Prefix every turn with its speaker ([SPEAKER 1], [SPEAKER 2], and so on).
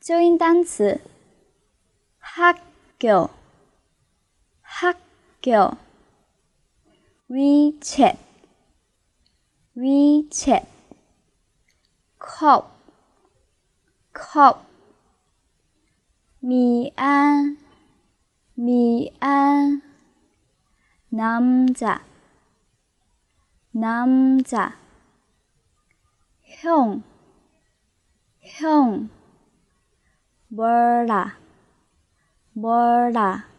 [SPEAKER 1] 纠音单词학교 학교 WeChat WeChat 컵 컵, 미안 미안 남자 남자 형 형, borda borda